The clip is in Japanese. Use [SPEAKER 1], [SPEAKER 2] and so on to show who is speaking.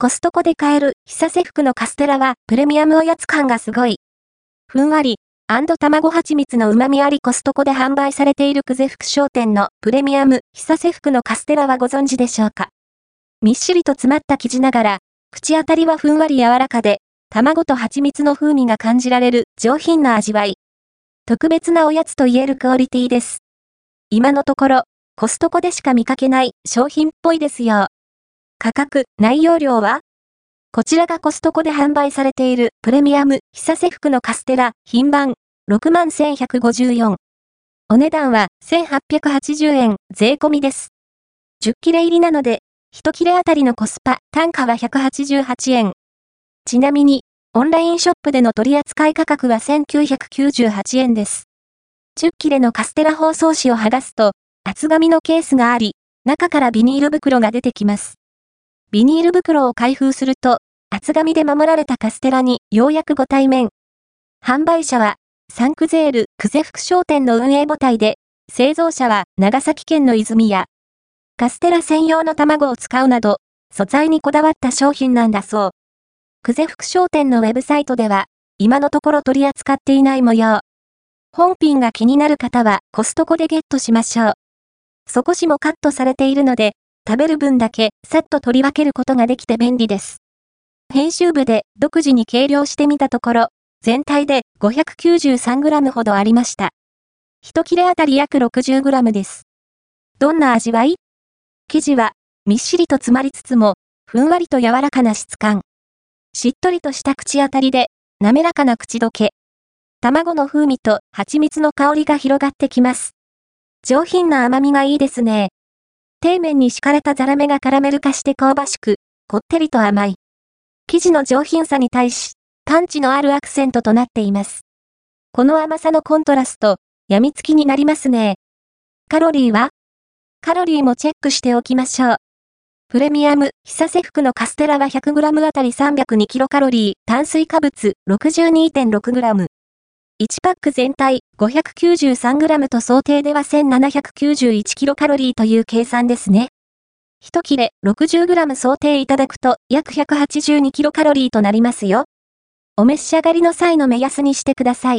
[SPEAKER 1] コストコで買える久瀬福のカステラはプレミアムおやつ感がすごい。ふんわり、卵蜂蜜の旨味ありコストコで販売されている久世福商店のプレミアム久瀬福のカステラはご存知でしょうか？みっしりと詰まった生地ながら、口当たりはふんわり柔らかで、卵と蜂蜜の風味が感じられる上品な味わい。特別なおやつと言えるクオリティです。今のところ、コストコでしか見かけない商品っぽいですよ。価格、内容量は？こちらがコストコで販売されているプレミアム久瀬福のカステラ品番61,154。お値段は1880円税込みです。10切れ入りなので、1切れあたりのコスパ単価は188円。ちなみに、オンラインショップでの取扱い価格は1998円です。10切れのカステラ包装紙を剥がすと、厚紙のケースがあり、中からビニール袋が出てきます。ビニール袋を開封すると、厚紙で守られたカステラにようやくご対面。販売者は、サンクゼール、久世福商店の運営母体で、製造者は長崎県の泉や、カステラ専用の卵を使うなど、素材にこだわった商品なんだそう。久世福商店のウェブサイトでは、今のところ取り扱っていない模様。本品が気になる方はコストコでゲットしましょう。少しもカットされているので、食べる分だけさっと取り分けることができて便利です。編集部で独自に計量してみたところ、全体で 593g ほどありました。一切れあたり約 60g です。どんな味わい？生地は、みっしりと詰まりつつも、ふんわりと柔らかな質感。しっとりとした口当たりで、滑らかな口どけ。卵の風味と蜂蜜の香りが広がってきます。上品な甘みがいいですね。底面に敷かれたザラメがカラメル化して香ばしく、こってりと甘い。生地の上品さに対し、パンチのあるアクセントとなっています。この甘さのコントラスト、病みつきになりますね。カロリーはカロリーもチェックしておきましょう。プレミアム、久瀬福のカステラは 100g あたり 302kcal、炭水化物 62.6g。1パック全体 593g と想定では 1791kcal という計算ですね。1切れ 60g 想定いただくと約 182kcal となりますよ。お召し上がりの際の目安にしてください。